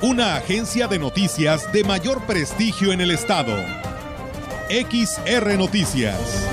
una agencia de noticias de mayor prestigio en el estado. XR Noticias.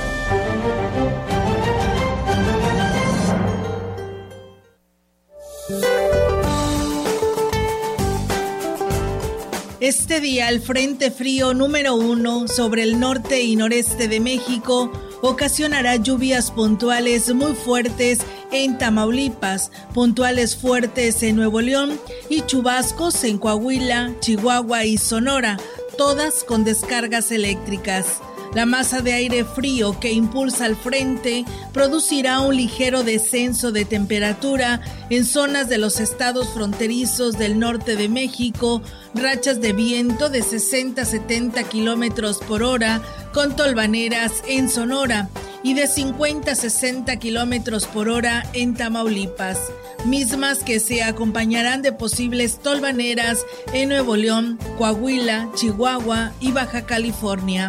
Este día el Frente Frío número uno sobre el norte y noreste de México ocasionará lluvias puntuales muy fuertes en Tamaulipas, puntuales fuertes en Nuevo León y chubascos en Coahuila, Chihuahua y Sonora, todas con descargas eléctricas. La masa de aire frío que impulsa al frente producirá un ligero descenso de temperatura en zonas de los estados fronterizos del norte de México, rachas de viento de 60 a 70 kilómetros por hora, con tolvaneras en Sonora y de 50 a 60 kilómetros por hora en Tamaulipas, mismas que se acompañarán de posibles tolvaneras en Nuevo León, Coahuila, Chihuahua y Baja California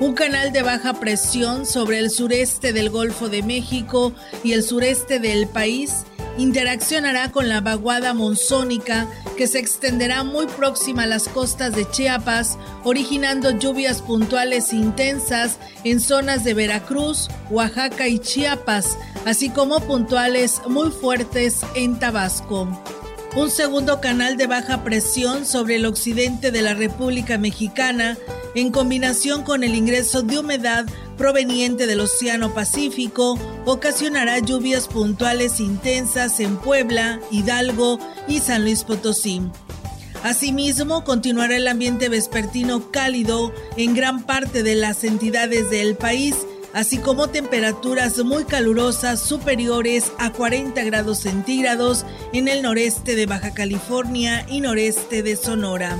un canal de baja presión sobre el sureste del Golfo de México y el sureste del país. Interaccionará con la vaguada monzónica que se extenderá muy próxima a las costas de Chiapas, originando lluvias puntuales intensas en zonas de Veracruz, Oaxaca y Chiapas, así como puntuales muy fuertes en Tabasco un segundo canal de baja presión sobre el occidente de la República Mexicana, en combinación con el ingreso de humedad proveniente del Océano Pacífico, ocasionará lluvias puntuales intensas en Puebla, Hidalgo y San Luis Potosí. Asimismo, continuará el ambiente vespertino cálido en gran parte de las entidades del país, así como temperaturas muy calurosas superiores a 40 grados centígrados en el noreste de Baja California y noreste de Sonora.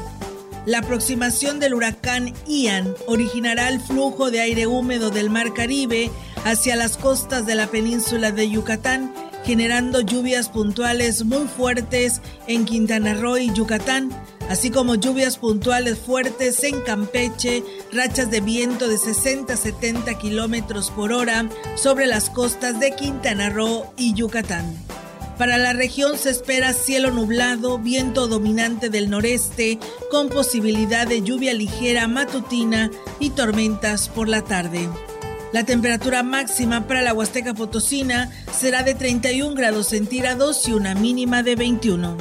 La aproximación del huracán Ian originará el flujo de aire húmedo del Mar Caribe hacia las costas de la península de Yucatán, generando lluvias puntuales muy fuertes en Quintana Roo y Yucatán, así como lluvias puntuales fuertes en Campeche, rachas de viento de 60 a 70 kilómetros por hora sobre las costas de Quintana Roo y Yucatán. Para la región se espera cielo nublado, viento dominante del noreste, con posibilidad de lluvia ligera matutina y tormentas por la tarde. La temperatura máxima para la Huasteca Potosina será de 31 grados centígrados y una mínima de 21.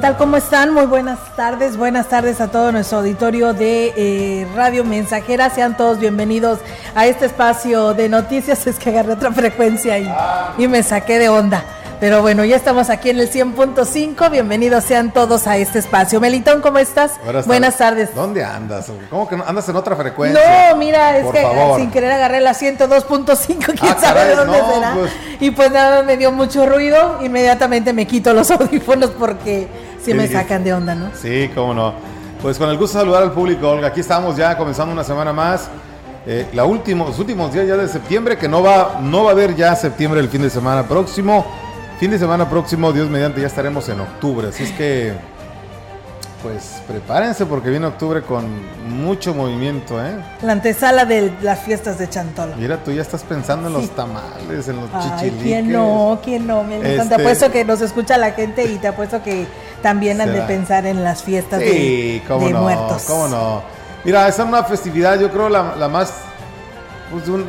¿Qué tal? ¿Cómo están? Muy buenas tardes. Buenas tardes a todo nuestro auditorio de eh, Radio Mensajera. Sean todos bienvenidos a este espacio de noticias. Es que agarré otra frecuencia y, y me saqué de onda. Pero bueno, ya estamos aquí en el 100.5. Bienvenidos sean todos a este espacio. Melitón, ¿cómo estás? Buenas, tardes. ¿Dónde andas? ¿Cómo que andas en otra frecuencia? No, mira, es que sin querer agarré la 102.5. ¿Quién ah, sabe de dónde será? Pues. Y pues nada, me dio mucho ruido. Inmediatamente me quito los audífonos porque sí me sacan de onda, ¿no? Sí, cómo no. Pues con el gusto de saludar al público, Olga. Aquí estamos ya comenzando una semana más. Eh, la último, los últimos días ya de septiembre, que no va, no va a haber ya septiembre el fin de semana próximo. Fin de semana próximo, Dios mediante, ya estaremos en octubre. Así es que, pues prepárense porque viene octubre con mucho movimiento, ¿eh? La antesala de las fiestas de Chantolo. Mira, tú ya estás pensando en los tamales, en los Ay, chichiliques. ¿quién no? ¿Quién no? Me. Este- Te apuesto que nos escucha la gente y te apuesto que también han de pensar en las fiestas Sí, de, cómo de no, muertos. cómo no. Mira, esa es una festividad, yo creo la, la más, pues, un-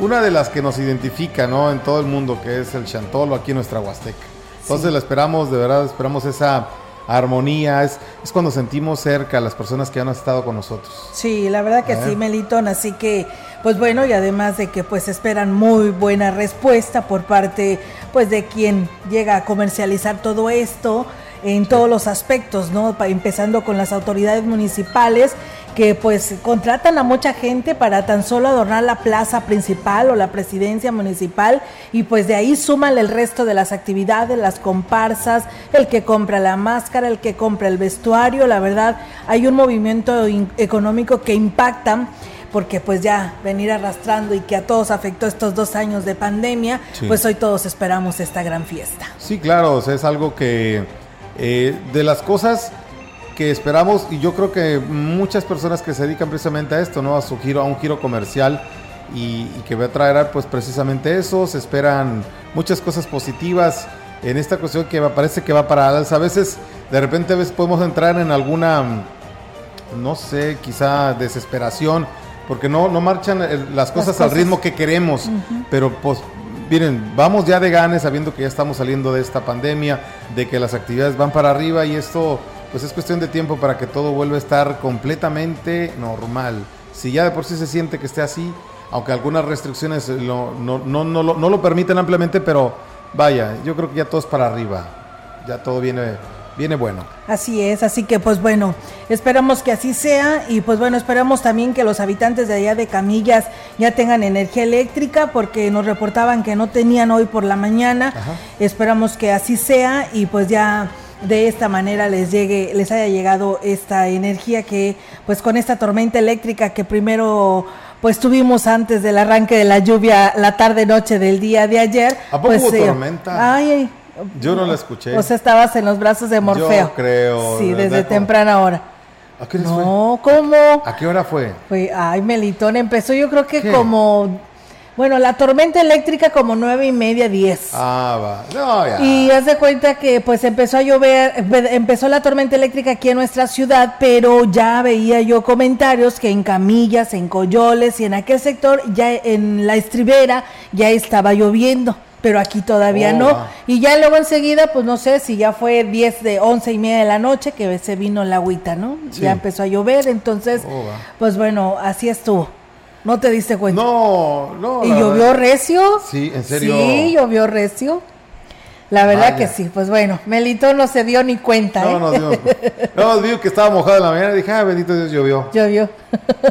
una de las que nos identifica, ¿no? En todo el mundo, que es el chantolo aquí en nuestra Huasteca. Entonces la esperamos, de verdad, esperamos esa armonía, es, es cuando sentimos cerca a las personas que han estado con nosotros. Sí, la verdad que ver. sí, Melitón, así que pues bueno, y además de que pues esperan muy buena respuesta por parte pues de quien llega a comercializar todo esto en todos los aspectos, ¿no? Pa- empezando con las autoridades municipales que pues contratan a mucha gente para tan solo adornar la plaza principal o la presidencia municipal y pues de ahí suman el resto de las actividades, las comparsas, el que compra la máscara, el que compra el vestuario, la verdad hay un movimiento económico que impacta porque pues ya venir arrastrando y que a todos afectó estos dos años de pandemia, Sí. pues hoy todos esperamos esta gran fiesta. Sí, claro, o sea, es algo que eh, de las cosas que esperamos y yo creo que muchas personas que se dedican precisamente a esto, ¿no? A su giro, a un giro comercial y, y que va a traer pues precisamente eso, se esperan muchas cosas positivas en esta cuestión que parece que va para alza. A veces, de repente, a veces podemos entrar en alguna, no sé, quizá desesperación, porque no, no marchan eh, las cosas al ritmo que queremos, pero pues miren, vamos ya de ganes sabiendo que ya estamos saliendo de esta pandemia, de que las actividades van para arriba y esto pues es cuestión de tiempo para que todo vuelva a estar completamente normal. Si ya de por sí se siente que esté así, aunque algunas restricciones lo- no, no, no, lo, no lo permiten ampliamente, pero vaya, yo creo que ya todo es para arriba, ya todo viene, viene bueno. Así es, así que pues bueno, esperamos que así sea y pues bueno, esperamos también que los habitantes de allá de Camillas ya tengan energía eléctrica porque nos reportaban que no tenían hoy por la mañana. Ajá. Esperamos que así sea y pues ya de esta manera les llegue les haya llegado esta energía que pues con esta tormenta eléctrica que primero pues tuvimos antes del arranque de la lluvia la tarde noche del día de ayer. ¿A poco pues, hubo eh, tormenta? Ay, ay. Yo no la escuché. O sea, estabas en los brazos de Morfeo. Yo creo, Sí, desde temprana hora. ¿A qué hora fue? No, ¿cómo? ¿A qué hora fue? Fue, ay, Melitón, empezó yo creo que ¿Qué? como, bueno, la tormenta eléctrica como nueve y media, diez. Ah, va. No, ya. Y haz de cuenta que pues empezó a llover, empe- empezó la tormenta eléctrica aquí en nuestra ciudad, pero ya veía yo comentarios que en Camillas, en Coyoles y en aquel sector, ya en la estribera, ya estaba lloviendo. Pero aquí todavía Oh, no. va. Y ya luego enseguida, pues no sé si ya fue 10 de 11 y media de la noche que se vino la agüita, ¿no? Sí. Ya empezó a llover, entonces, Oh, pues bueno, así estuvo. ¿No te diste cuenta? No, no. ¿Y llovió verdad- recio? Sí, en serio. Sí, llovió recio. La verdad Vaya. que sí, pues bueno, Melito no se dio ni cuenta, No, ¿eh? nos dimos. No, nos vimos que estaba mojado en la mañana y dije, ah, bendito Dios, llovió. Llovió.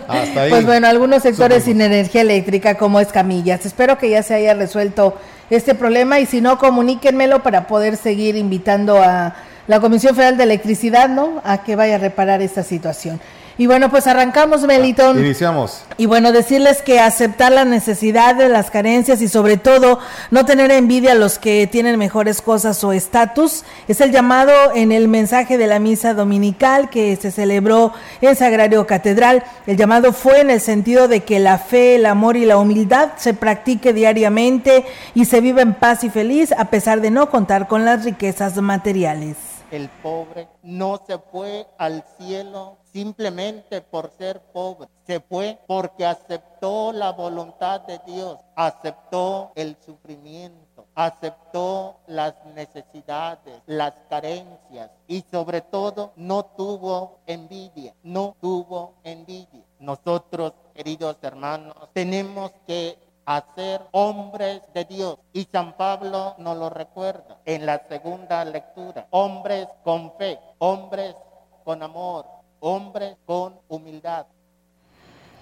Hasta ahí. Pues bueno, algunos sectores sin energía eléctrica como Escamillas. Espero que ya se haya resuelto este problema y si no, comuníquenmelo para poder seguir invitando a la Comisión Federal de Electricidad, ¿no? A que vaya a reparar esta situación. Y bueno, pues arrancamos, Melitón. Iniciamos. Y bueno, decirles que aceptar las necesidades, las carencias y sobre todo no tener envidia a los que tienen mejores cosas o estatus es el llamado en el mensaje de la misa dominical que se celebró en Sagrario Catedral. El llamado fue en el sentido de que la fe, el amor y la humildad se practique diariamente y se viva en paz y feliz a pesar de no contar con las riquezas materiales. El pobre no se fue al cielo simplemente por ser pobre. Se fue porque aceptó la voluntad de Dios, aceptó el sufrimiento, aceptó las necesidades, las carencias y sobre todo no tuvo envidia, no tuvo envidia. Nosotros, queridos hermanos, tenemos que hacer hombres de Dios. Y San Pablo nos lo recuerda en la segunda lectura. Hombres con fe, hombres con amor, hombres con humildad.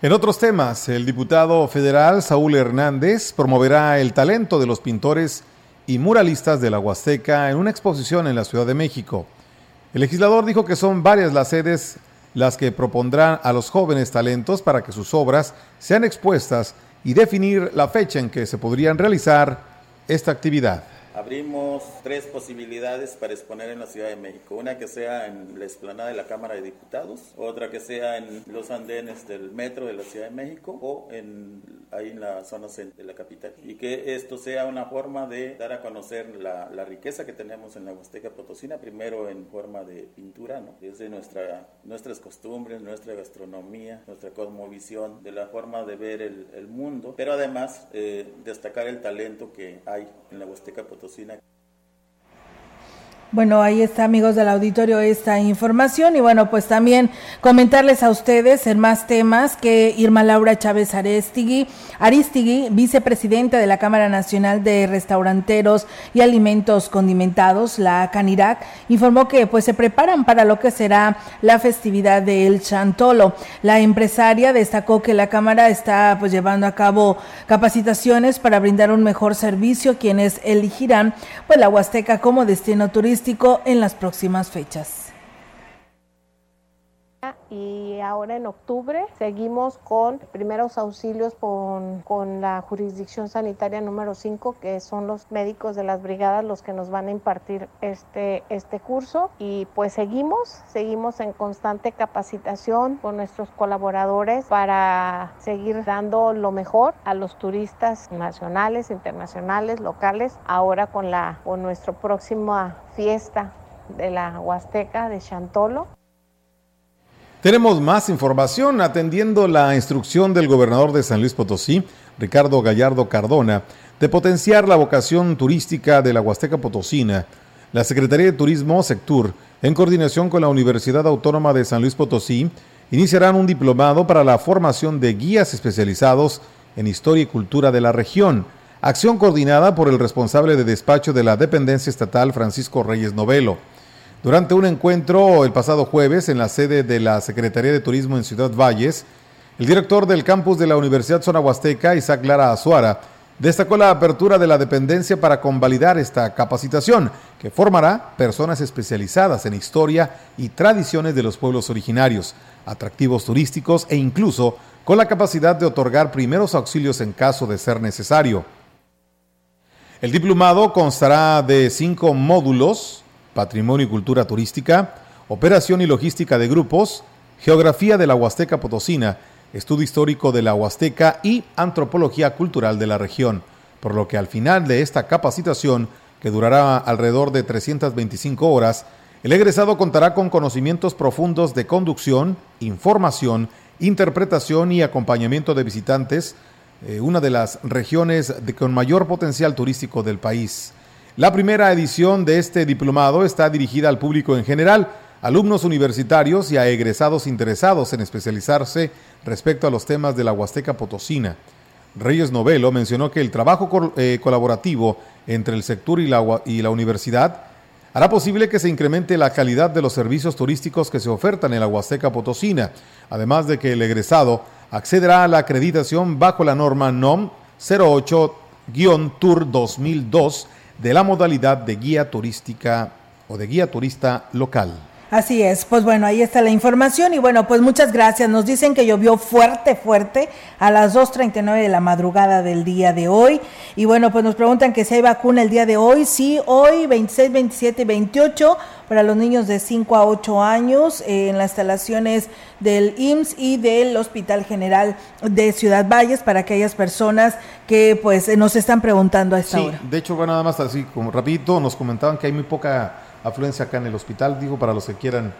En otros temas, el diputado federal Saúl Hernández promoverá el talento de los pintores y muralistas de la Huasteca en una exposición en la Ciudad de México. El legislador dijo que son varias las sedes las que propondrán a los jóvenes talentos para que sus obras sean expuestas y definir la fecha en que se podrían realizar esta actividad. Abrimos tres posibilidades para exponer en la Ciudad de México. Una que sea en la explanada de la Cámara de Diputados, otra que sea en los andenes del metro de la Ciudad de México o en, ahí en la zona centro de la capital. Y que esto sea una forma de dar a conocer la, la riqueza que tenemos en la Huasteca Potosina, primero en forma de pintura, ¿no? desde nuestra, nuestras costumbres, nuestra gastronomía, nuestra cosmovisión, de la forma de ver el, el mundo, pero además eh, destacar el talento que hay en la Huasteca Potosina cocina bueno, ahí está, amigos del auditorio, esta información. Y bueno, pues también comentarles a ustedes en más temas que Irma Laura Chávez Aristigui, Aristigui, vicepresidenta de la Cámara Nacional de Restauranteros y Alimentos Condimentados, la CANIRAC, informó que pues se preparan para lo que será la festividad del Chantolo. La empresaria destacó que la Cámara está pues llevando a cabo capacitaciones para brindar un mejor servicio quienes elegirán pues la Huasteca como destino turístico en las próximas fechas y ahora en octubre seguimos con primeros auxilios con, con, la jurisdicción sanitaria número 5, que son los médicos de las brigadas los que nos van a impartir este, este curso. Y pues seguimos, seguimos en constante capacitación con nuestros colaboradores para seguir dando lo mejor a los turistas nacionales, internacionales, locales, ahora con, la, con nuestra próxima fiesta de la Huasteca de Chantolo. Tenemos más información atendiendo la instrucción del gobernador de San Luis Potosí, Ricardo Gallardo Cardona, de potenciar la vocación turística de la Huasteca Potosina. La Secretaría de Turismo, Sectur, en coordinación con la Universidad Autónoma de San Luis Potosí, iniciarán un diplomado para la formación de guías especializados en historia y cultura de la región, acción coordinada por el responsable de despacho de la dependencia estatal, Francisco Reyes Novelo. Durante un encuentro el pasado jueves en la sede de la Secretaría de Turismo en Ciudad Valles, el director del campus de la Universidad Zona Huasteca, Isaac Lara Azuara, destacó la apertura de la dependencia para convalidar esta capacitación, que formará personas especializadas en historia y tradiciones de los pueblos originarios, atractivos turísticos e incluso con la capacidad de otorgar primeros auxilios en caso de ser necesario. El diplomado constará de cinco módulos Patrimonio y Cultura Turística, Operación y Logística de Grupos, Geografía de la Huasteca Potosina, Estudio Histórico de la Huasteca y Antropología Cultural de la región, por lo que al final de esta capacitación, que durará alrededor de 325 horas, el egresado contará con conocimientos profundos de conducción, información, interpretación y acompañamiento de visitantes, eh, una de las regiones con mayor potencial turístico del país. La primera edición de este diplomado está dirigida al público en general, alumnos universitarios y a egresados interesados en especializarse respecto a los temas de la Huasteca Potosina. Reyes Novelo mencionó que el trabajo eh, colaborativo entre el sector y la, y la universidad hará posible que se incremente la calidad de los servicios turísticos que se ofertan en la Huasteca Potosina, además de que el egresado accederá a la acreditación bajo la norma NOM 08-TUR 2002 de la modalidad de guía turística o de guía turista local. Así es, pues bueno, ahí está la información y bueno, pues muchas gracias. Nos dicen que llovió fuerte, fuerte a las 2.39 de la madrugada del día de hoy. Y bueno, pues nos preguntan que si hay vacuna el día de hoy. Sí, hoy 26, 27 y 28 para los niños de 5 a 8 años eh, en las instalaciones del IMSS y del Hospital General de Ciudad Valles para aquellas personas que pues nos están preguntando a esta sí, De hecho, bueno, nada más así como rapidito, nos comentaban que hay muy poca afluencia acá en el hospital, digo, para los que quieran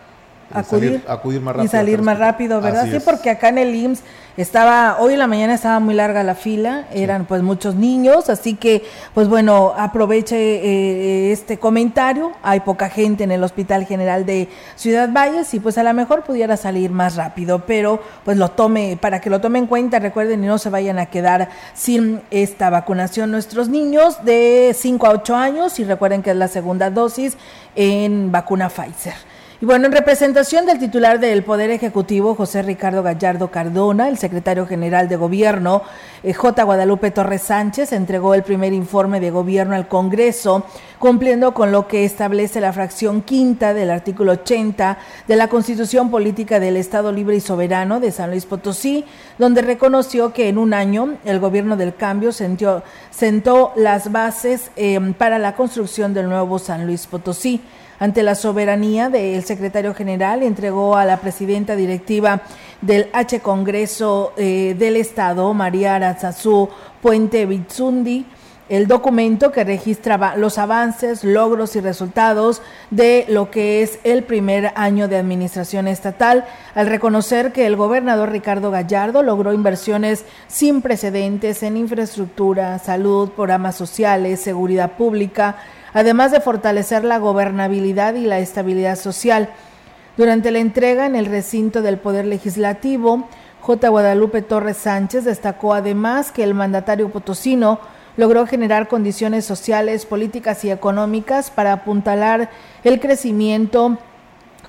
eh, acudir, acudir más rápido. Y salir más rápido, ¿verdad? sí, porque acá en el IMSS estaba, hoy en la mañana estaba muy larga la fila, eran pues muchos niños, así que pues bueno, aproveche eh, este comentario, hay poca gente en el Hospital General de Ciudad Valles y pues a lo mejor pudiera salir más rápido, pero pues lo tome, para que lo tome en cuenta, recuerden y no se vayan a quedar sin esta vacunación nuestros niños de 5 a 8 años y recuerden que es la segunda dosis en vacuna Pfizer. Y bueno, en representación del titular del Poder Ejecutivo, José Ricardo Gallardo Cardona, el secretario general de Gobierno, eh, J. Guadalupe Torres Sánchez, entregó el primer informe de gobierno al Congreso, cumpliendo con lo que establece la fracción quinta del artículo 80 de la Constitución Política del Estado Libre y Soberano de San Luis Potosí, donde reconoció que en un año el gobierno del cambio sentó las bases eh, para la construcción del nuevo San Luis Potosí ante la soberanía del secretario general, entregó a la presidenta directiva del H Congreso eh, del Estado, María Aranzazú Puente Bitsundi, el documento que registraba los avances, logros y resultados de lo que es el primer año de administración estatal, al reconocer que el gobernador Ricardo Gallardo logró inversiones sin precedentes en infraestructura, salud, programas sociales, seguridad pública, además de fortalecer la gobernabilidad y la estabilidad social. Durante la entrega en el recinto del Poder Legislativo, J. Guadalupe Torres Sánchez destacó además que el mandatario potosino logró generar condiciones sociales, políticas y económicas para apuntalar el crecimiento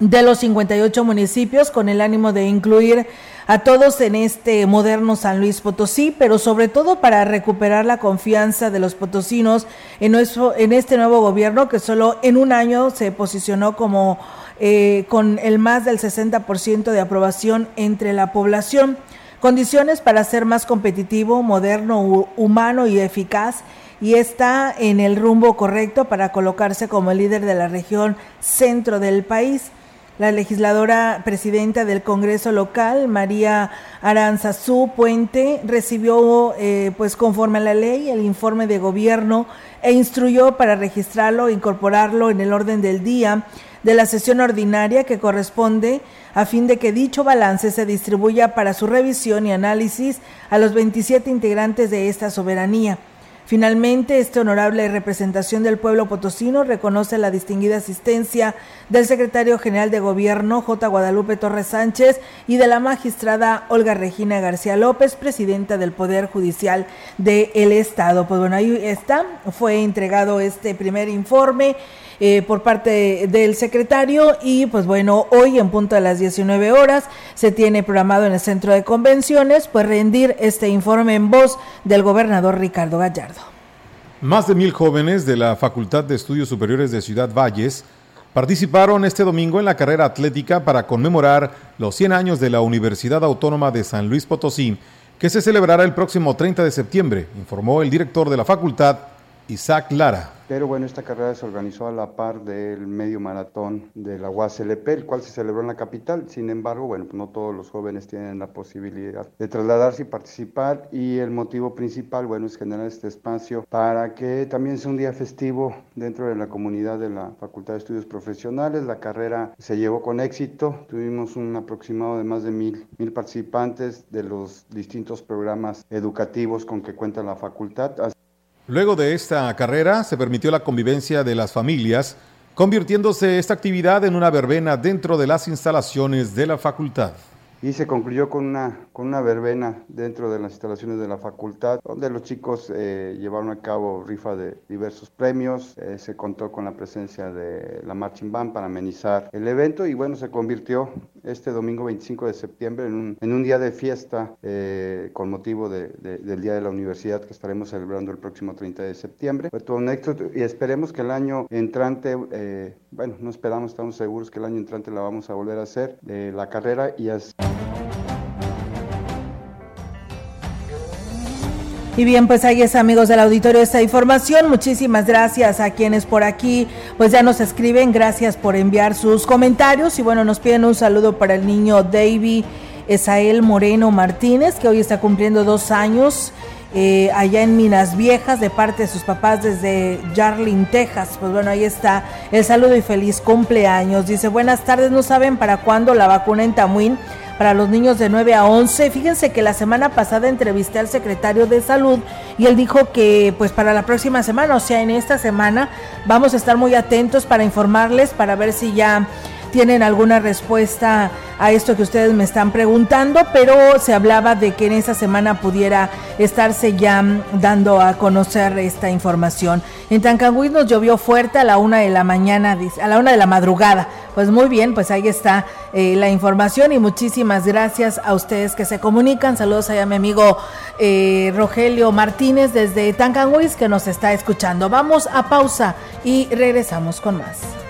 de los 58 municipios con el ánimo de incluir a todos en este moderno San Luis Potosí, pero sobre todo para recuperar la confianza de los potosinos en, nuestro, en este nuevo gobierno que solo en un año se posicionó como eh, con el más del 60% de aprobación entre la población. Condiciones para ser más competitivo, moderno, humano y eficaz y está en el rumbo correcto para colocarse como líder de la región centro del país. La legisladora presidenta del Congreso local, María Aranzazú Puente, recibió, eh, pues conforme a la ley, el informe de gobierno e instruyó para registrarlo e incorporarlo en el orden del día de la sesión ordinaria que corresponde a fin de que dicho balance se distribuya para su revisión y análisis a los 27 integrantes de esta soberanía. Finalmente, esta honorable representación del pueblo potosino reconoce la distinguida asistencia del secretario general de Gobierno, J. Guadalupe Torres Sánchez, y de la magistrada Olga Regina García López, presidenta del Poder Judicial del Estado. Pues bueno, ahí está, fue entregado este primer informe. Eh, por parte del secretario y pues bueno, hoy en punto de las 19 horas se tiene programado en el centro de convenciones pues rendir este informe en voz del gobernador Ricardo Gallardo. Más de mil jóvenes de la Facultad de Estudios Superiores de Ciudad Valles participaron este domingo en la carrera atlética para conmemorar los 100 años de la Universidad Autónoma de San Luis Potosí, que se celebrará el próximo 30 de septiembre, informó el director de la facultad, Isaac Lara. Pero bueno, esta carrera se organizó a la par del medio maratón de la UASLP, el cual se celebró en la capital. Sin embargo, bueno, no todos los jóvenes tienen la posibilidad de trasladarse y participar. Y el motivo principal, bueno, es generar este espacio para que también sea un día festivo dentro de la comunidad de la Facultad de Estudios Profesionales. La carrera se llevó con éxito. Tuvimos un aproximado de más de mil, mil participantes de los distintos programas educativos con que cuenta la facultad. Luego de esta carrera se permitió la convivencia de las familias, convirtiéndose esta actividad en una verbena dentro de las instalaciones de la facultad y se concluyó con una, con una verbena dentro de las instalaciones de la facultad, donde los chicos eh, llevaron a cabo rifa de diversos premios, eh, se contó con la presencia de la Marching Band para amenizar el evento y bueno, se convirtió este domingo 25 de septiembre en un, en un día de fiesta eh, con motivo de, del Día de la Universidad que estaremos celebrando el próximo 30 de septiembre. Fue todo un éxito y esperemos que el año entrante, bueno, no esperamos, estamos seguros que el año entrante la vamos a volver a hacer, la carrera y así. Y bien, pues ahí es amigos del auditorio esta información. Muchísimas gracias a quienes por aquí pues ya nos escriben. Gracias por enviar sus comentarios. Y bueno, nos piden un saludo para el niño David Esael Moreno Martínez, que hoy está cumpliendo dos años. Eh, allá en Minas Viejas de parte de sus papás desde Jarlin, Texas. Pues bueno, ahí está el saludo y feliz cumpleaños. Dice, buenas tardes, no saben para cuándo la vacuna en Tamuín para los niños de 9 a 11. Fíjense que la semana pasada entrevisté al secretario de salud y él dijo que pues para la próxima semana, o sea, en esta semana, vamos a estar muy atentos para informarles, para ver si ya tienen alguna respuesta a esto que ustedes me están preguntando, pero se hablaba de que en esa semana pudiera estarse ya dando a conocer esta información. En Tancangüí nos llovió fuerte a la una de la mañana, a la una de la madrugada. Pues muy bien, pues ahí está eh, la información y muchísimas gracias a ustedes que se comunican. Saludos a mi amigo eh, Rogelio Martínez desde Tancangüí que nos está escuchando. Vamos a pausa y regresamos con más.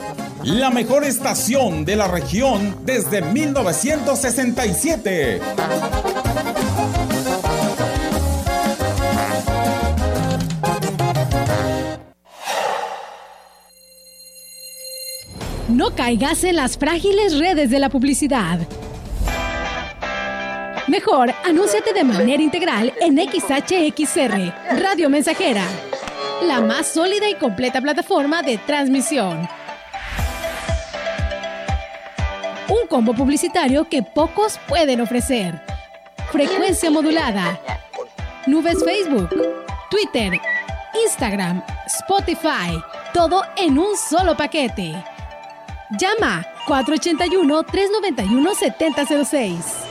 la mejor estación de la región desde 1967. No caigas en las frágiles redes de la publicidad. Mejor, anúnciate de manera integral en XHXR, Radio Mensajera, la más sólida y completa plataforma de transmisión un combo publicitario que pocos pueden ofrecer. Frecuencia modulada. Nubes Facebook, Twitter, Instagram, Spotify. Todo en un solo paquete. Llama 481-391-7006.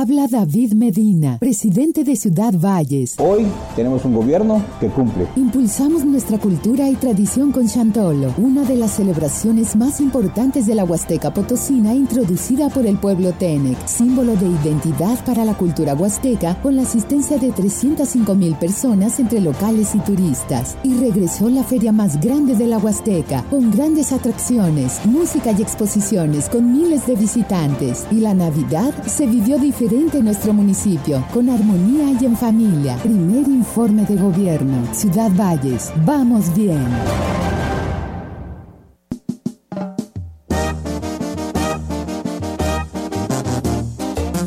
Habla David Medina, presidente de Ciudad Valles. Hoy tenemos un gobierno que cumple. Impulsamos nuestra cultura y tradición con Chantolo, una de las celebraciones más importantes de la Huasteca Potosina introducida por el pueblo Tenec, símbolo de identidad para la cultura huasteca con la asistencia de 305 mil personas entre locales y turistas. Y regresó la feria más grande de la Huasteca, con grandes atracciones, música y exposiciones con miles de visitantes. Y la Navidad se vivió diferente en nuestro municipio, con armonía y en familia. Primer informe de gobierno. Ciudad Valles, vamos bien.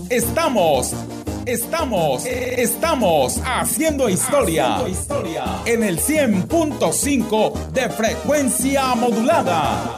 Estamos Estamos, estamos haciendo historia, en el 100.5 de frecuencia modulada.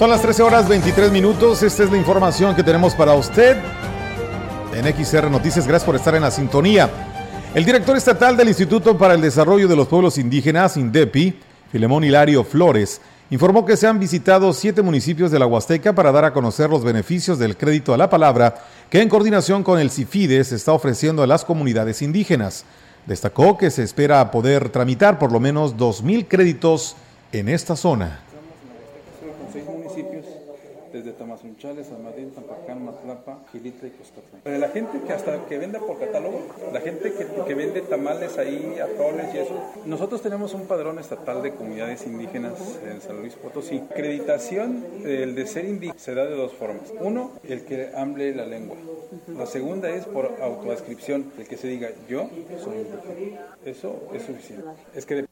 Son las 13 horas 23 minutos. Esta es la información que tenemos para usted en XR Noticias. Gracias por estar en la sintonía. El director estatal del Instituto para el Desarrollo de los Pueblos Indígenas, INDEPI, Filemón Hilario Flores, informó que se han visitado siete municipios de la Huasteca para dar a conocer los beneficios del crédito a la palabra que en coordinación con el CIFIDE se está ofreciendo a las comunidades indígenas. Destacó que se espera poder tramitar por lo menos 2.000 créditos en esta zona desde Tamazunchales, Almadín, Tampacán, Matlapa, Gilitra y Cuscatlán. Para la gente que hasta que vende por catálogo, la gente que, que vende tamales ahí, atoles y eso, nosotros tenemos un padrón estatal de comunidades indígenas en San Luis Potosí. Acreditación, el de ser indígena, se da de dos formas. Uno, el que hable la lengua. La segunda es por autoascripción, el que se diga yo soy indígena. Eso es suficiente. Es que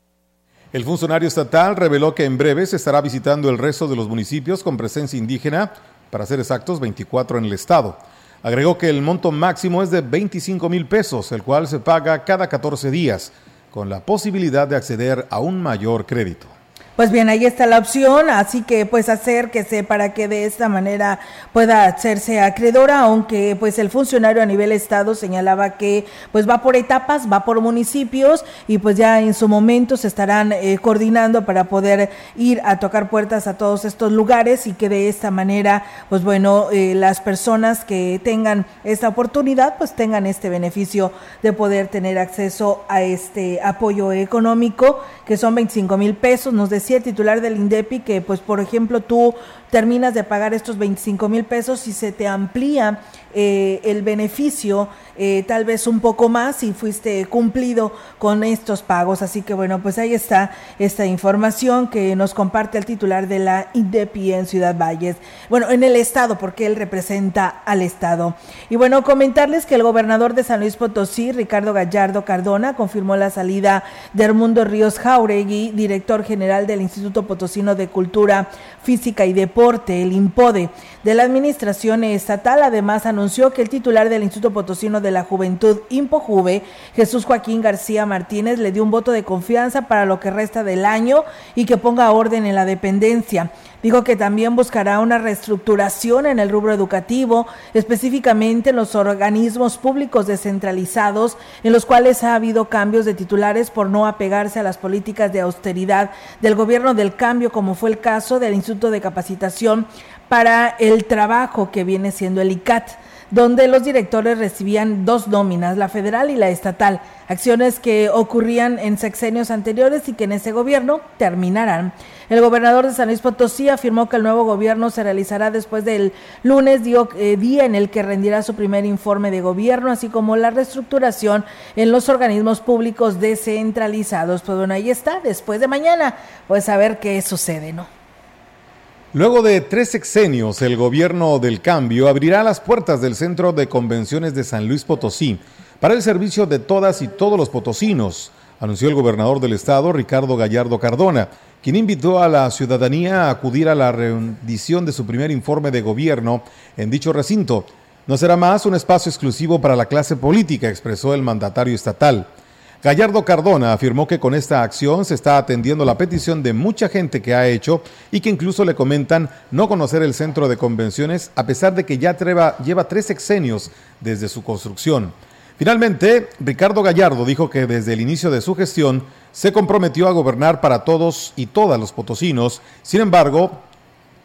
El funcionario estatal reveló que en breve se estará visitando el resto de los municipios con presencia indígena, para ser exactos 24 en el estado. Agregó que el monto máximo es de 25 mil pesos, el cual se paga cada 14 días, con la posibilidad de acceder a un mayor crédito. Pues bien, ahí está la opción, así que pues acérquese para que de esta manera pueda hacerse acreedora, aunque pues el funcionario a nivel estado señalaba que pues va por etapas, va por municipios y pues ya en su momento se estarán eh, coordinando para poder ir a tocar puertas a todos estos lugares y que de esta manera pues bueno, eh, las personas que tengan esta oportunidad pues tengan este beneficio de poder tener acceso a este apoyo económico que son 25 mil pesos, nos decía el titular del INDEPI que, pues, por ejemplo, tú terminas de pagar estos 25 mil pesos y se te amplía eh, el beneficio eh, tal vez un poco más si fuiste cumplido con estos pagos. Así que bueno, pues ahí está esta información que nos comparte el titular de la INDEPI en Ciudad Valles. Bueno, en el Estado, porque él representa al Estado. Y bueno, comentarles que el gobernador de San Luis Potosí, Ricardo Gallardo Cardona, confirmó la salida de Hermundo Ríos Jauregui, director general del Instituto Potosino de Cultura Física y Deporte, el IMPODE, de la Administración Estatal. Además, anunció que el titular del Instituto Potosino de la Juventud, IMPOJUVE, Jesús Joaquín García Martínez, le dio un voto de confianza para lo que resta del año y que ponga orden en la dependencia. Dijo que también buscará una reestructuración en el rubro educativo, específicamente en los organismos públicos descentralizados, en los cuales ha habido cambios de titulares por no apegarse a las políticas de austeridad del gobierno del cambio, como fue el caso del Instituto de Capacitación para el Trabajo, que viene siendo el ICAT donde los directores recibían dos nóminas, la federal y la estatal, acciones que ocurrían en sexenios anteriores y que en ese gobierno terminarán. El gobernador de San Luis Potosí afirmó que el nuevo gobierno se realizará después del lunes, eh, día en el que rendirá su primer informe de gobierno, así como la reestructuración en los organismos públicos descentralizados. Pues bueno, ahí está, después de mañana, pues a ver qué sucede, ¿no? Luego de tres sexenios, el gobierno del cambio abrirá las puertas del Centro de Convenciones de San Luis Potosí para el servicio de todas y todos los potosinos, anunció el gobernador del estado, Ricardo Gallardo Cardona, quien invitó a la ciudadanía a acudir a la rendición de su primer informe de gobierno en dicho recinto. No será más un espacio exclusivo para la clase política, expresó el mandatario estatal. Gallardo Cardona afirmó que con esta acción se está atendiendo la petición de mucha gente que ha hecho y que incluso le comentan no conocer el centro de convenciones a pesar de que ya lleva tres sexenios desde su construcción. Finalmente, Ricardo Gallardo dijo que desde el inicio de su gestión se comprometió a gobernar para todos y todas los potosinos, sin embargo,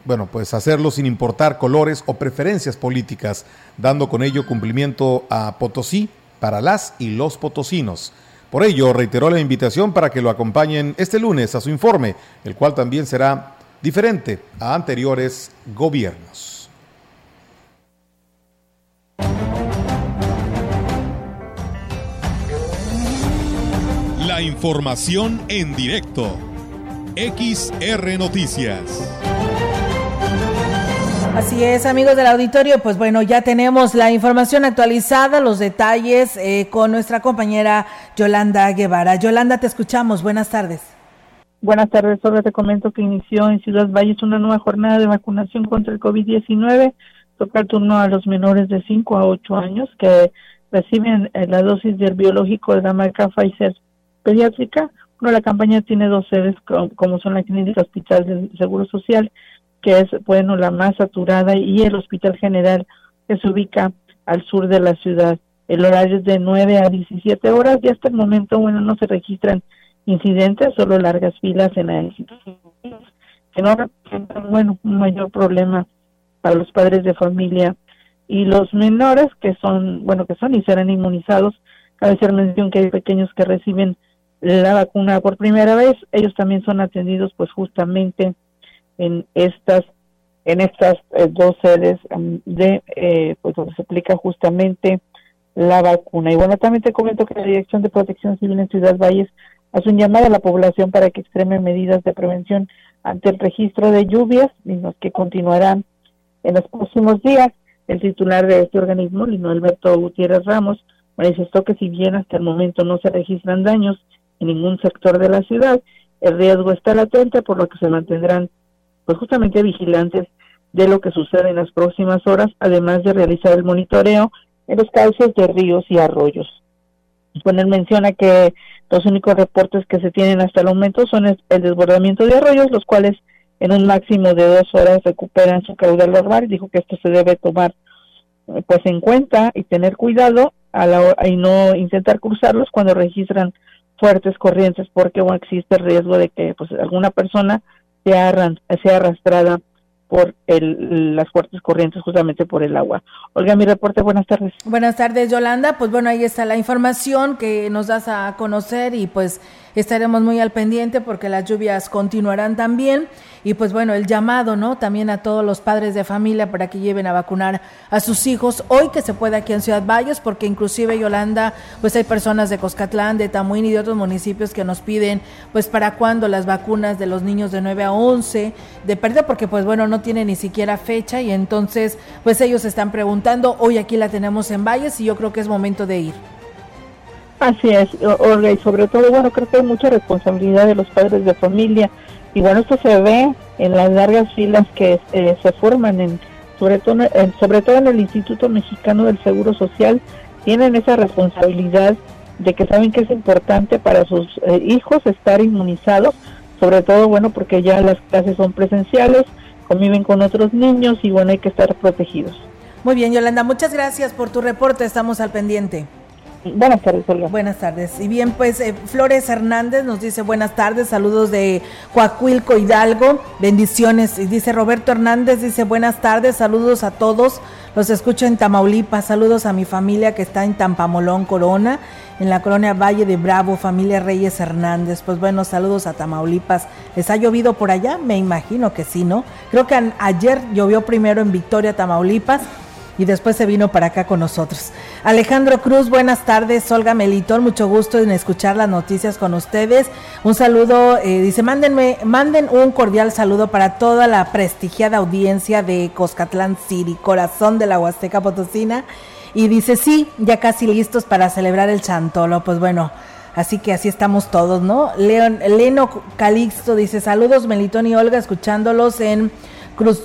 bueno, pues hacerlo sin importar colores o preferencias políticas, dando con ello cumplimiento a Potosí para las y los potosinos. Por ello, reiteró la invitación para que lo acompañen este lunes a su informe, el cual también será diferente a anteriores gobiernos. La información en directo. XR Noticias. Así es, amigos del auditorio, pues bueno, ya tenemos la información actualizada, los detalles eh, con nuestra compañera Yolanda Guevara. Yolanda, te escuchamos. Buenas tardes. Buenas tardes, solo te comento que inició en Ciudad Valles una nueva jornada de vacunación contra el COVID-19. Toca el turno a los menores de 5 a 8 años que reciben eh, la dosis del biológico de la marca Pfizer pediátrica. Bueno, la campaña tiene dos sedes, como son la Clínica Hospital del Seguro Social que es, bueno, la más saturada, y el Hospital General, que se ubica al sur de la ciudad. El horario es de 9 a 17 horas y hasta el momento, bueno, no se registran incidentes, solo largas filas en la institución, que no representan, bueno, un mayor problema para los padres de familia y los menores que son, bueno, que son y serán inmunizados. Cabe ser mención que hay pequeños que reciben la vacuna por primera vez, ellos también son atendidos pues justamente en estas en estas eh, dos sedes mm, de eh, pues donde se aplica justamente la vacuna. Y bueno también te comento que la Dirección de Protección Civil en Ciudad Valles hace un llamado a la población para que extreme medidas de prevención ante el registro de lluvias mismos que continuarán en los próximos días. El titular de este organismo Lino Alberto Gutiérrez Ramos manifestó que si bien hasta el momento no se registran daños en ningún sector de la ciudad el riesgo está latente, por lo que se mantendrán pues justamente vigilantes de lo que sucede en las próximas horas, además de realizar el monitoreo los cauces de ríos y arroyos. Bueno, él menciona que los únicos reportes que se tienen hasta el momento son el, desbordamiento de arroyos, los cuales en un máximo de dos horas recuperan su caudal normal. Dijo que esto se debe tomar eh, pues en cuenta y tener cuidado a la y no intentar cruzarlos cuando registran fuertes corrientes porque existe el riesgo de que pues alguna persona sea, sea arrastrada por el, las fuertes corrientes justamente por el agua. Olga, mi reporte, buenas tardes. Buenas tardes, Yolanda. Pues bueno, ahí está la información que nos das a conocer y pues estaremos muy al pendiente porque las lluvias continuarán también. Y pues bueno, el llamado, ¿no? También a todos los padres de familia para que lleven a vacunar a sus hijos hoy que se pueda aquí en Ciudad Valles, porque inclusive Yolanda, pues hay personas de Coscatlán, de Tamuín y de otros municipios que nos piden, pues para cuándo las vacunas de los niños de 9 a 11, de pérdida, porque pues bueno, no tiene ni siquiera fecha y entonces pues ellos están preguntando, hoy aquí la tenemos en Valles y yo creo que es momento de ir. Así es, Olga, y sobre todo, bueno, creo que hay mucha responsabilidad de los padres de familia. Y bueno, esto se ve en las largas filas que eh, se forman, en, sobre, todo, en, sobre todo en el Instituto Mexicano del Seguro Social, tienen esa responsabilidad de que saben que es importante para sus eh, hijos estar inmunizados, sobre todo, bueno, porque ya las clases son presenciales, conviven con otros niños y bueno, hay que estar protegidos. Muy bien, Yolanda, muchas gracias por tu reporte, estamos al pendiente. Buenas tardes, Olga. Buenas tardes. Y bien, pues eh, Flores Hernández nos dice buenas tardes, saludos de Coacuilco Hidalgo, bendiciones. Y dice Roberto Hernández, dice buenas tardes, saludos a todos. Los escucho en Tamaulipas, saludos a mi familia que está en Tampamolón, Corona, en la colonia Valle de Bravo, familia Reyes Hernández. Pues bueno, saludos a Tamaulipas. ¿Les ha llovido por allá? Me imagino que sí, ¿no? Creo que ayer llovió primero en Victoria, Tamaulipas y después se vino para acá con nosotros. Alejandro Cruz, buenas tardes. Olga Melitón, mucho gusto en escuchar las noticias con ustedes. Un saludo, eh, dice, mándenme, manden un cordial saludo para toda la prestigiada audiencia de Coscatlán City, corazón de la Huasteca Potosina. Y dice, sí, ya casi listos para celebrar el Chantolo. Pues bueno, Así que así estamos todos, ¿no? Leon, Leno Calixto dice, saludos Melitón y Olga, escuchándolos en Cruz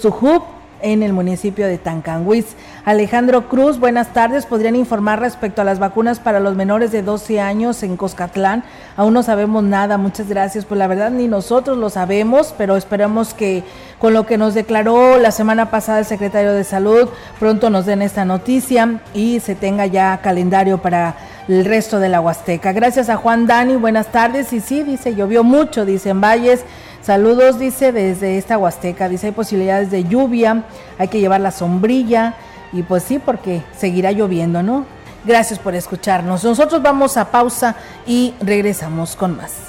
en el municipio de Tancanguis. Alejandro Cruz, buenas tardes. ¿Podrían informar respecto a las vacunas para los menores de 12 años en Coscatlán? Aún no sabemos nada, muchas gracias. Pues la verdad ni nosotros lo sabemos, pero esperamos que con lo que nos declaró la semana pasada el secretario de Salud, pronto nos den esta noticia y se tenga ya calendario para el resto de la Huasteca. Gracias a Juan Dani, buenas tardes. Y sí, dice, llovió mucho, dice en Valles. Saludos, dice, desde esta Huasteca. Dice, hay posibilidades de lluvia, hay que llevar la sombrilla. Y pues sí, porque seguirá lloviendo, ¿no? Gracias por escucharnos. Nosotros vamos a pausa y regresamos con más.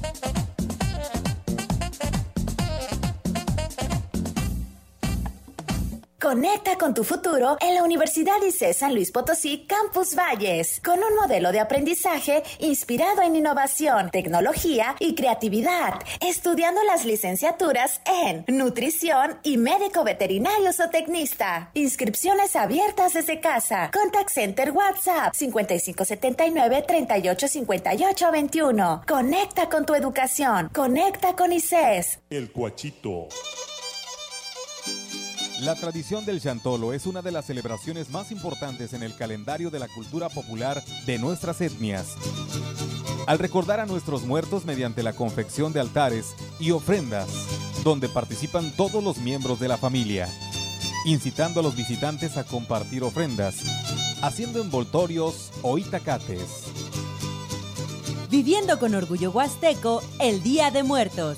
Conecta con tu futuro en la Universidad ICE San Luis Potosí Campus Valles, con un modelo de aprendizaje inspirado en innovación, tecnología y creatividad, estudiando las licenciaturas en nutrición y médico veterinario zootecnista. Inscripciones abiertas desde casa. Contact Center WhatsApp 5579 385821. Conecta con tu educación. Conecta con ICES. El Cuachito. La tradición del Chantolo es una de las celebraciones más importantes en el calendario de la cultura popular de nuestras etnias. Al recordar a nuestros muertos mediante la confección de altares y ofrendas, donde participan todos los miembros de la familia, incitando a los visitantes a compartir ofrendas, haciendo envoltorios o itacates. Viviendo con orgullo huasteco el Día de Muertos.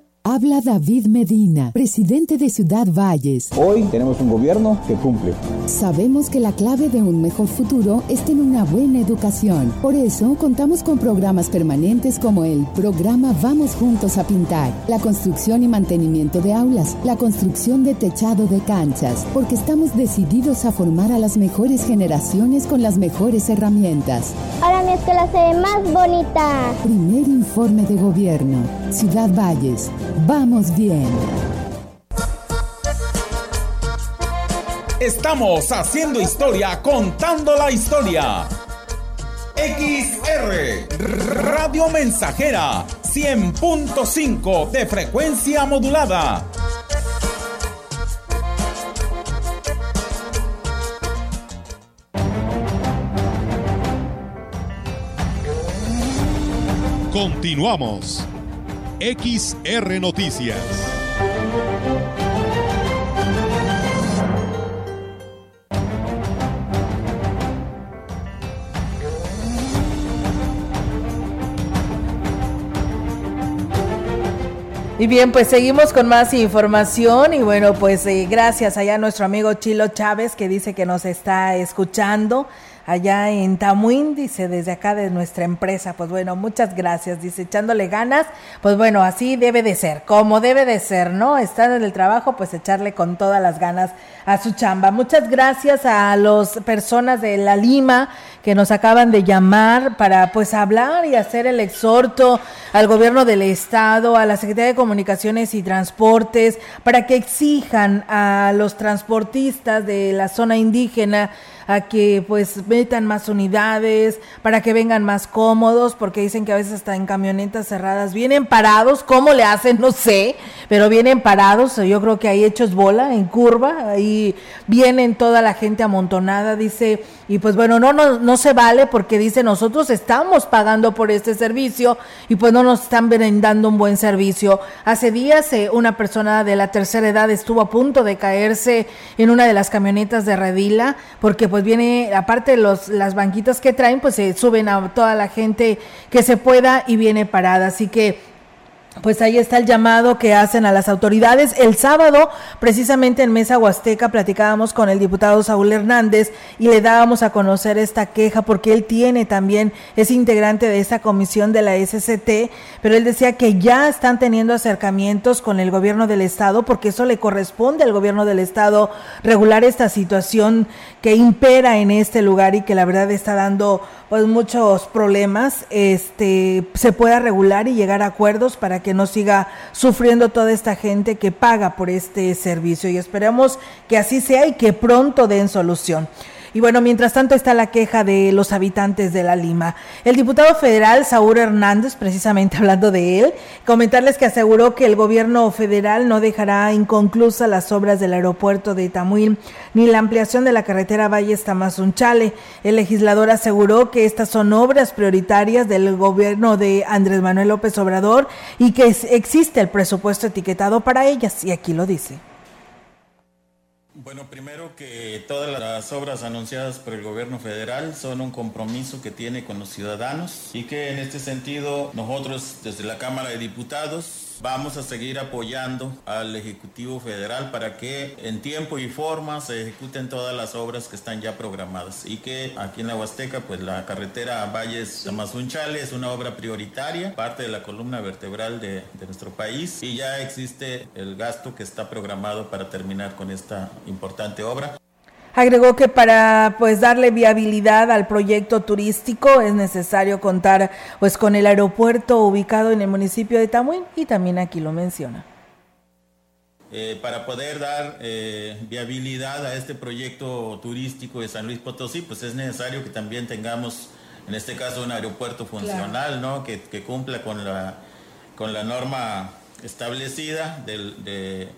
Habla David Medina, presidente de Ciudad Valles. Hoy tenemos un gobierno que cumple. Sabemos que la clave de un mejor futuro es tener una buena educación. Por eso contamos con programas permanentes como el programa Vamos Juntos a Pintar, la construcción y mantenimiento de aulas, la construcción de techado de canchas, porque estamos decididos a formar a las mejores generaciones con las mejores herramientas. Ahora mi escuela se ve más bonita. Primer informe de gobierno. Ciudad Valles. Vamos bien. Estamos haciendo historia, contando la historia. XR Radio Mensajera 100.5 de frecuencia modulada. Continuamos. XR Noticias. Y bien, pues seguimos con más información y bueno, pues eh, gracias allá a nuestro amigo Chilo Chávez que dice que nos está escuchando allá en Tamuín, dice desde acá de nuestra empresa. Pues bueno, muchas gracias, dice echándole ganas. Pues bueno, así debe de ser, como debe de ser, ¿no? Estar en el trabajo, pues echarle con todas las ganas a su chamba. Muchas gracias a las personas de La Lima que nos acaban de llamar para pues hablar y hacer el exhorto al gobierno del estado, a la Secretaría de Comunicaciones y Transportes, para que exijan a los transportistas de la zona indígena a que pues metan más unidades, para que vengan más cómodos, porque dicen que a veces hasta en camionetas cerradas vienen parados, ¿cómo le hacen? No sé, pero vienen parados, yo creo que hay hechos bola, en curva, ahí vienen toda la gente amontonada, dice, y pues bueno, no, no, no se vale porque dice, nosotros estamos pagando por este servicio y pues no nos están brindando un buen servicio. Hace días eh, una persona de la tercera edad estuvo a punto de caerse en una de las camionetas de Redila, porque pues viene, aparte los, las banquitas que traen, pues se suben a toda la gente que se pueda y viene parada. Así que pues ahí está el llamado que hacen a las autoridades. El sábado, precisamente en Mesa Huasteca, platicábamos con el diputado Saúl Hernández y le dábamos a conocer esta queja porque él tiene también, es integrante de esta comisión de la SCT, pero él decía que ya están teniendo acercamientos con el gobierno del Estado porque eso le corresponde al gobierno del Estado regular esta situación que impera en este lugar y que la verdad está dando pues muchos problemas, este se pueda regular y llegar a acuerdos para que no siga sufriendo toda esta gente que paga por este servicio y esperemos que así sea y que pronto den solución. Y bueno, mientras tanto está la queja de los habitantes de La Lima. El diputado federal Saúl Hernández, precisamente hablando de él, comentarles que aseguró que el gobierno federal no dejará inconclusas las obras del aeropuerto de Tamuín ni la ampliación de la carretera Valles Tamazunchale. El legislador aseguró que estas son obras prioritarias del gobierno de Andrés Manuel López Obrador y que existe el presupuesto etiquetado para ellas, y aquí lo dice. Bueno, primero que todas las obras anunciadas por el gobierno federal son un compromiso que tiene con los ciudadanos y que en este sentido nosotros desde la Cámara de Diputados Vamos a seguir apoyando al Ejecutivo Federal para que en tiempo y forma se ejecuten todas las obras que están ya programadas y que aquí en la Huasteca pues la carretera Valles Tamazunchale es una obra prioritaria, parte de la columna vertebral de, de nuestro país y ya existe el gasto que está programado para terminar con esta importante obra. Agregó que para pues darle viabilidad al proyecto turístico es necesario contar pues con el aeropuerto ubicado en el municipio de Tamuín y también aquí lo menciona. Eh, para poder dar eh, viabilidad a este proyecto turístico de San Luis Potosí, pues es necesario que también tengamos, en este caso, un aeropuerto funcional, ¿no? Que, cumpla con la, con la norma establecida del, de,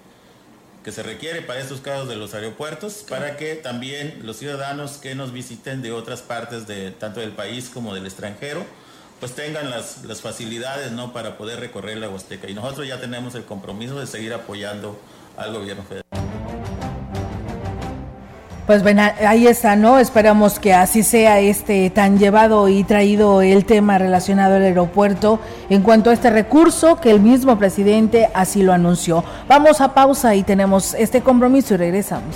que se requiere para estos casos de los aeropuertos, para que también los ciudadanos que nos visiten de otras partes de tanto del país como del extranjero, pues tengan las, las facilidades ¿no? para poder recorrer la Huasteca. Y nosotros ya tenemos el compromiso de seguir apoyando al gobierno federal. Pues bueno, ahí está, ¿no? Esperamos que así sea este tan llevado y traído el tema relacionado al aeropuerto en cuanto a este recurso que el mismo presidente así lo anunció. Vamos a pausa y tenemos este compromiso y regresamos.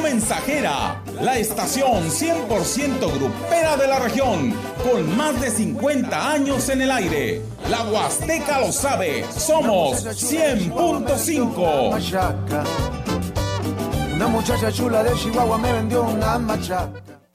Mensajera, la estación 100% grupera de la región, con más de 50 años en el aire. La Huasteca lo sabe, somos 100.5. Una muchacha chula de Chihuahua me vendió una machaca.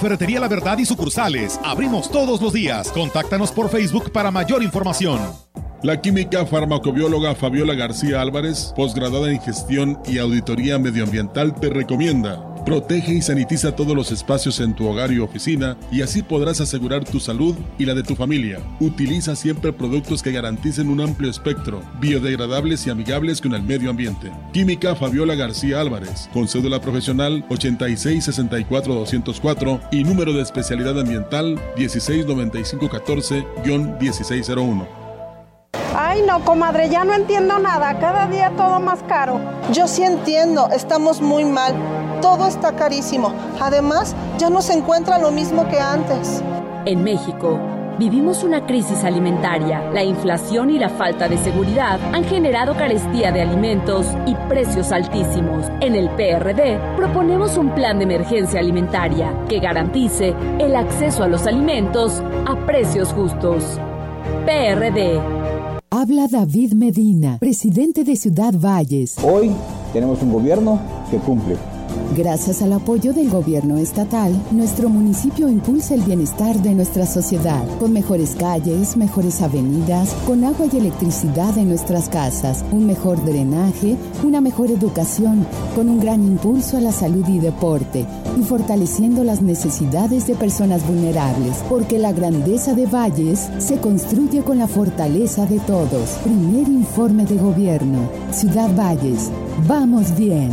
Ferretería La Verdad y sucursales. Abrimos todos los días. Contáctanos por Facebook para mayor información. La química farmacobióloga Fabiola García Álvarez, posgraduada en gestión y auditoría medioambiental, te recomienda. Protege y sanitiza todos los espacios en tu hogar y oficina y así podrás asegurar tu salud y la de tu familia. Utiliza siempre productos que garanticen un amplio espectro, biodegradables y amigables con el medio ambiente. Química Fabiola García Álvarez, con cédula profesional 8664204 y número de especialidad ambiental 169514-1601. Ay, no, comadre, ya no entiendo nada. Cada día todo más caro. Yo sí entiendo, estamos muy mal. Todo está carísimo. Además, ya no se encuentra lo mismo que antes. En México, Vivimos una crisis alimentaria. La inflación y la falta de seguridad han generado carestía de alimentos y precios altísimos. En el PRD proponemos un plan de emergencia alimentaria que garantice el acceso a los alimentos a precios justos. PRD Habla David Medina, presidente de Ciudad Valles. Hoy tenemos un gobierno que cumple Gracias al apoyo del gobierno estatal, nuestro municipio impulsa el bienestar de nuestra sociedad, con mejores calles, mejores avenidas, con agua y electricidad en nuestras casas, un mejor drenaje, una mejor educación, con un gran impulso a la salud y deporte, y fortaleciendo las necesidades de personas vulnerables, porque la grandeza de Valles se construye con la fortaleza de todos. Primer informe de gobierno, Ciudad Valles, vamos bien.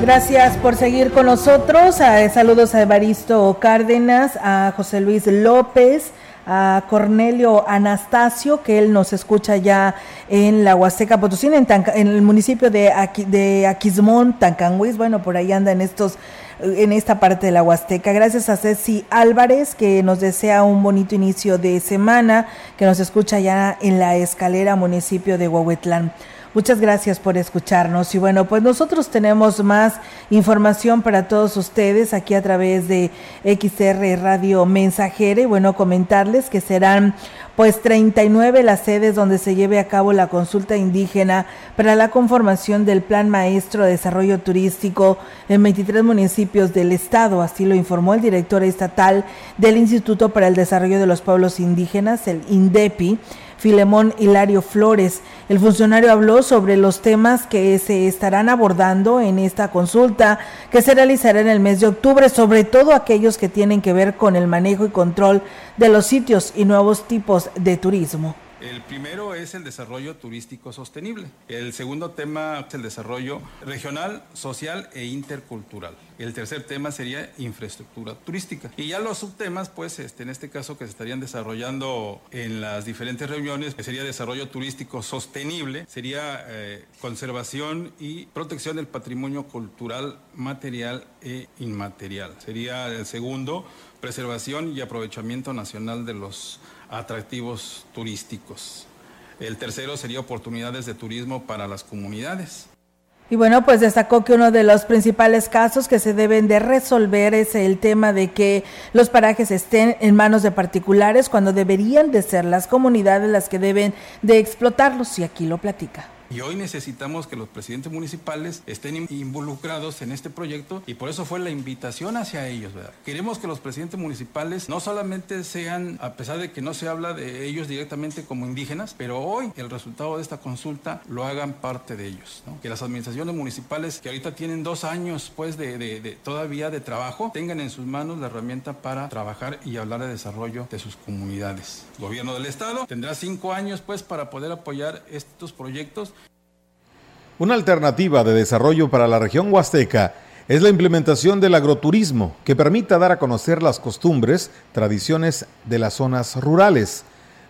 Gracias por seguir con nosotros. saludos a Evaristo Cárdenas, a José Luis López, a Cornelio Anastasio, que él nos escucha ya en la Huasteca Potosí, en, el municipio de, de Aquismón, Tancanhuiz. Bueno, por ahí anda en estos en esta parte de la Huasteca. Gracias a Ceci Álvarez, que nos desea un bonito inicio de semana, que nos escucha ya en la escalera municipio de Huahuetlán. Muchas gracias por escucharnos. Y bueno, pues nosotros tenemos más información para todos ustedes aquí a través de XR Radio Mensajera. Y bueno, comentarles que serán pues 39 las sedes donde se lleve a cabo la consulta indígena para la conformación del Plan Maestro de Desarrollo Turístico en 23 municipios del estado, así lo informó el director estatal del Instituto para el Desarrollo de los Pueblos Indígenas, el INDEPI, Filemón Hilario Flores. El funcionario habló sobre los temas que se estarán abordando en esta consulta que se realizará en el mes de octubre, sobre todo aquellos que tienen que ver con el manejo y control de los sitios y nuevos tipos de turismo. El primero es el desarrollo turístico sostenible. El segundo tema es el desarrollo regional, social e intercultural. El tercer tema sería infraestructura turística. Y ya los subtemas, pues este, en este caso que se estarían desarrollando en las diferentes reuniones, que sería desarrollo turístico sostenible, sería eh, conservación y protección del patrimonio cultural material e inmaterial. Sería el segundo, preservación y aprovechamiento nacional de los atractivos turísticos. El tercero sería oportunidades de turismo para las comunidades. Y bueno, pues destacó que uno de los principales casos que se deben de resolver es el tema de que los parajes estén en manos de particulares cuando deberían de ser las comunidades las que deben de explotarlos y aquí lo platica. Y hoy necesitamos que los presidentes municipales estén involucrados en este proyecto y por eso fue la invitación hacia ellos. ¿verdad? Queremos que los presidentes municipales no solamente sean, a pesar de que no se habla de ellos directamente como indígenas, pero hoy el resultado de esta consulta lo hagan parte de ellos. Que las administraciones municipales que ahorita tienen dos años pues de, de, todavía de trabajo tengan en sus manos la herramienta para trabajar y hablar de desarrollo de sus comunidades. Gobierno del estado tendrá cinco años pues para poder apoyar estos proyectos una alternativa de desarrollo para la región huasteca es la implementación del agroturismo, que permita dar a conocer las costumbres, tradiciones de las zonas rurales.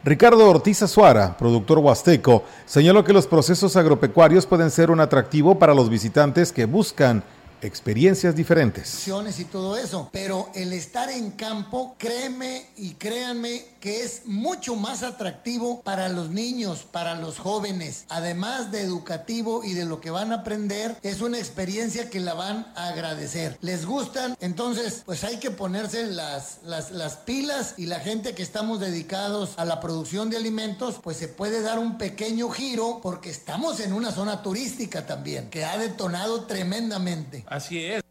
Ricardo Ortiz Azuara, productor huasteco, señaló que los procesos agropecuarios pueden ser un atractivo para los visitantes que buscan experiencias diferentes. Y todo eso, pero el estar en campo, créeme y créanme que es mucho más atractivo para los niños, para los jóvenes, además de educativo y de lo que van a aprender, es una experiencia que la van a agradecer. ¿Les gustan? Entonces, pues hay que ponerse las, las, las pilas y la gente que estamos dedicados a la producción de alimentos, pues se puede dar un pequeño giro porque estamos en una zona turística también, que ha detonado tremendamente. Así es.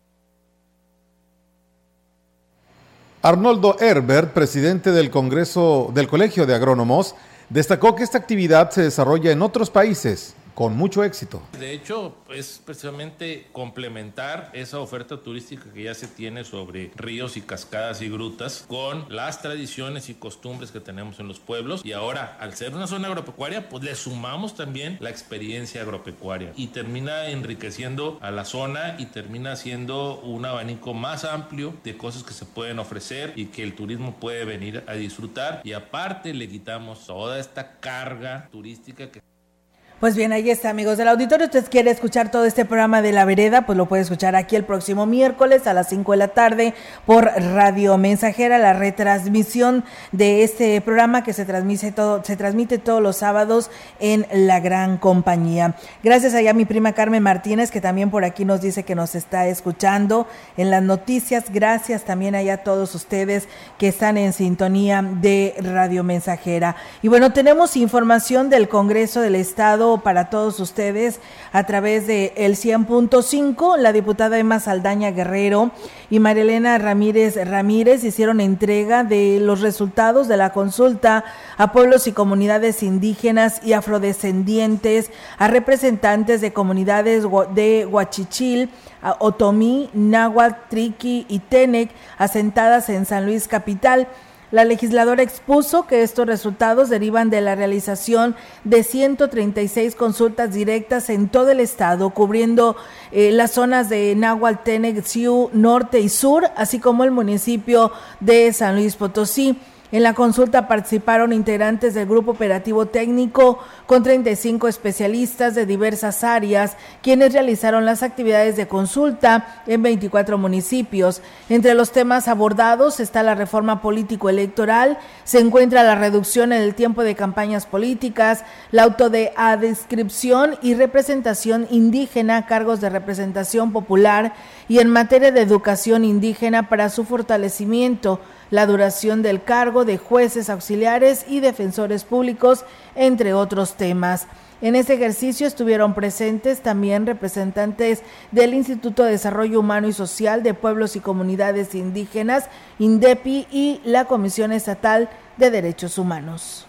Arnoldo Herbert, presidente del Congreso del Colegio de Agrónomos, destacó que esta actividad se desarrolla en otros países, con mucho éxito. De hecho, es precisamente complementar esa oferta turística que ya se tiene sobre ríos y cascadas y grutas con las tradiciones y costumbres que tenemos en los pueblos. Y ahora, al ser una zona agropecuaria, pues le sumamos también la experiencia agropecuaria y termina enriqueciendo a la zona y termina siendo un abanico más amplio de cosas que se pueden ofrecer y que el turismo puede venir a disfrutar. Y aparte le quitamos toda esta carga turística que pues bien, ahí está, amigos del auditorio. Usted quiere escuchar todo este programa de La Vereda, pues lo puede escuchar aquí el próximo miércoles a las 5 de la tarde por Radio Mensajera, la retransmisión de este programa que se transmite todo, se transmite todos los sábados en la gran compañía. Gracias allá a mi prima Carmen Martínez, que también por aquí nos dice que nos está escuchando en las noticias. Gracias también allá a todos ustedes que están en sintonía de Radio Mensajera. Y bueno, tenemos información del Congreso del Estado para todos ustedes a través de el 100.5. La diputada Emma Saldaña Guerrero y Marilena Ramírez Ramírez hicieron entrega de los resultados de la consulta a pueblos y comunidades indígenas y afrodescendientes, a representantes de comunidades de Huachichil, Otomí, Náhuatl, Triqui y Tenec, asentadas en San Luis Capital. La legisladora expuso que estos resultados derivan de la realización de 136 consultas directas en todo el estado, cubriendo eh, las zonas de Nahualtenec, Siu, Norte y Sur, así como el municipio de San Luis Potosí. En la consulta participaron integrantes del Grupo Operativo Técnico con 35 especialistas de diversas áreas, quienes realizaron las actividades de consulta en 24 municipios. Entre los temas abordados está la reforma político-electoral, se encuentra la reducción en el tiempo de campañas políticas, la autodescripción y representación indígena, cargos de representación popular y en materia de educación indígena para su fortalecimiento la duración del cargo de jueces auxiliares y defensores públicos, entre otros temas. En este ejercicio estuvieron presentes también representantes del Instituto de Desarrollo Humano y Social de Pueblos y Comunidades Indígenas, INDEPI, y la Comisión Estatal de Derechos Humanos.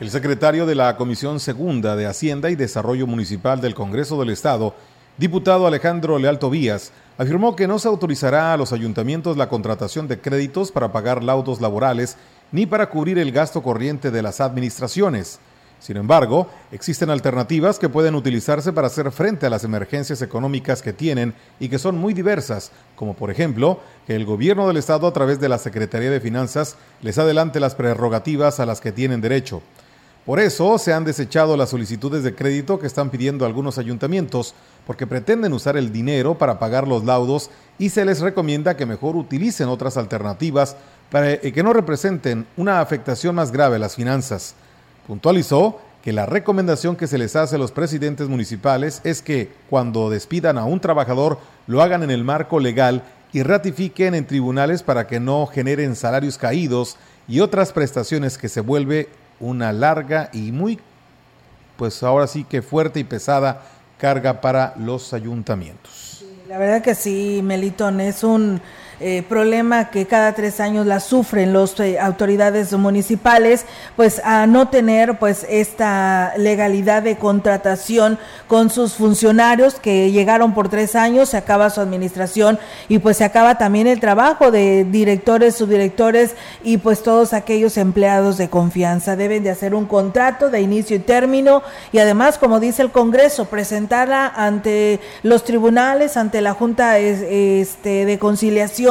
El secretario de la Comisión Segunda de Hacienda y Desarrollo Municipal del Congreso del Estado, diputado Alejandro Leal Tobías, afirmó que no se autorizará a los ayuntamientos la contratación de créditos para pagar laudos laborales ni para cubrir el gasto corriente de las administraciones. Sin embargo, existen alternativas que pueden utilizarse para hacer frente a las emergencias económicas que tienen y que son muy diversas, como por ejemplo que el gobierno del Estado a través de la Secretaría de Finanzas les adelante las prerrogativas a las que tienen derecho. Por eso se han desechado las solicitudes de crédito que están pidiendo algunos ayuntamientos, porque pretenden usar el dinero para pagar los laudos y se les recomienda que mejor utilicen otras alternativas para que no representen una afectación más grave a las finanzas. Puntualizó que la recomendación que se les hace a los presidentes municipales es que cuando despidan a un trabajador lo hagan en el marco legal y ratifiquen en tribunales para que no generen salarios caídos y otras prestaciones que se vuelve una larga y muy, pues ahora sí que fuerte y pesada carga para los ayuntamientos. La verdad que sí, Melitón, es un eh, problema que cada tres años la sufren las eh, autoridades municipales, pues a no tener pues esta legalidad de contratación con sus funcionarios que llegaron por tres años, se acaba su administración y pues se acaba también el trabajo de directores, subdirectores y pues todos aquellos empleados de confianza. Deben de hacer un contrato de inicio y término y además, como dice el Congreso, presentarla ante los tribunales, ante la Junta este, de Conciliación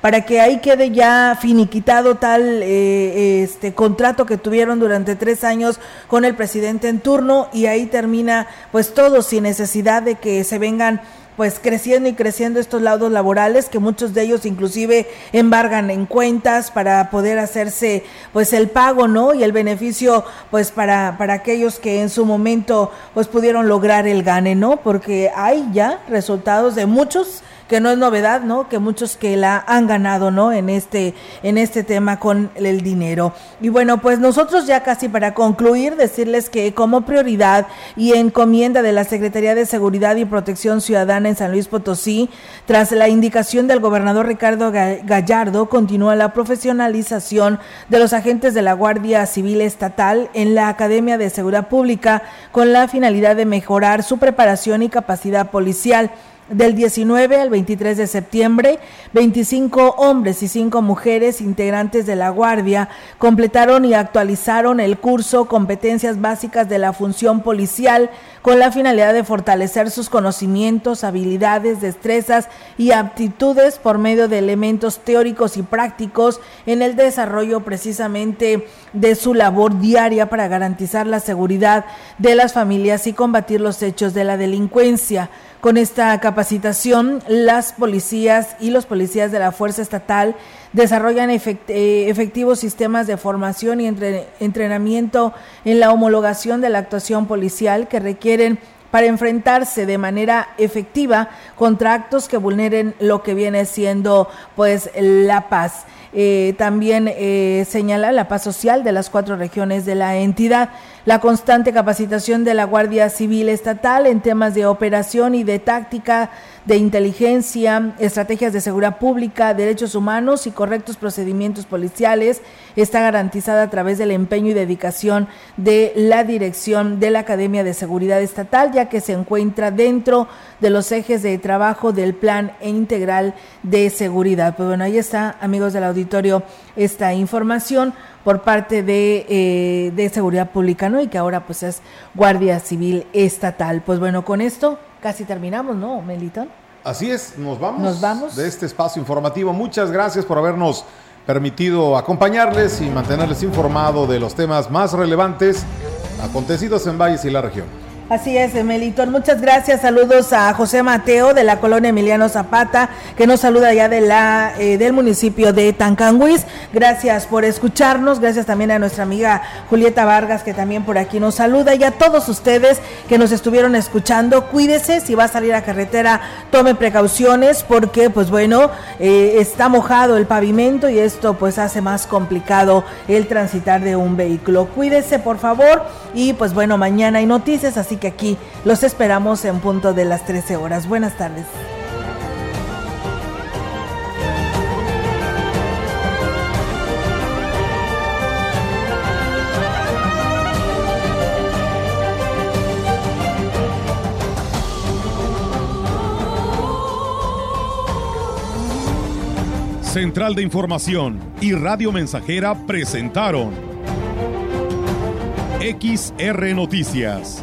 para que ahí quede ya finiquitado tal eh, este contrato que tuvieron durante tres años con el presidente en turno y ahí termina pues todo sin necesidad de que se vengan pues creciendo y creciendo estos laudos laborales que muchos de ellos inclusive embargan en cuentas para poder hacerse pues el pago, ¿no? Y el beneficio pues para para aquellos que en su momento pues pudieron lograr el gane, ¿no? Porque hay ya resultados de muchos que no es novedad, ¿no? Que muchos que la han ganado, ¿no? En este, en este tema con el dinero. Y bueno, pues nosotros ya casi para concluir, decirles que como prioridad y encomienda de la Secretaría de Seguridad y Protección Ciudadana en San Luis Potosí, tras la indicación del gobernador Ricardo Gallardo, continúa la profesionalización de los agentes de la Guardia Civil Estatal en la Academia de Seguridad Pública con la finalidad de mejorar su preparación y capacidad policial. Del 19 al 23 de septiembre, 25 hombres y 5 mujeres integrantes de la Guardia completaron y actualizaron el curso Competencias Básicas de la Función Policial con la finalidad de fortalecer sus conocimientos, habilidades, destrezas y aptitudes por medio de elementos teóricos y prácticos en el desarrollo precisamente de su labor diaria para garantizar la seguridad de las familias y combatir los hechos de la delincuencia. Con esta capacitación, las policías y los policías de la Fuerza Estatal desarrollan eh, efectivos sistemas de formación y entrenamiento en la homologación de la actuación policial que requieren para enfrentarse de manera efectiva contra actos que vulneren lo que viene siendo pues la paz. Eh, también eh, señala la paz social de las cuatro regiones de la entidad la constante capacitación de la Guardia Civil Estatal en temas de operación y de táctica de inteligencia, estrategias de seguridad pública, derechos humanos y correctos procedimientos policiales está garantizada a través del empeño y dedicación de la dirección de la Academia de Seguridad Estatal, ya que se encuentra dentro de los ejes de trabajo del Plan Integral de Seguridad. Pues bueno, ahí está, amigos del auditorio, esta información por parte de, eh, de Seguridad Pública, ¿no? Y que ahora pues es Guardia Civil Estatal. Pues bueno, con esto casi terminamos, ¿no, Melitón? Así es, nos vamos, nos vamos de este espacio informativo. Muchas gracias por habernos permitido acompañarles y mantenerles informado de los temas más relevantes acontecidos en Valles y la región. Así es, Melitón. Muchas gracias. Saludos a José Mateo de la colonia Emiliano Zapata, que nos saluda ya de la, eh, del municipio de Tancanguis. Gracias por escucharnos. Gracias también a nuestra amiga Julieta Vargas, que también por aquí nos saluda. Y a todos ustedes que nos estuvieron escuchando, cuídese. Si va a salir a carretera, tome precauciones, porque, pues bueno, eh, está mojado el pavimento y esto, pues, hace más complicado el transitar de un vehículo. Cuídese, por favor. Y, pues bueno, mañana hay noticias, así que aquí los esperamos en punto de las 13 horas. Buenas tardes. Central de Información y Radio Mensajera presentaron XR Noticias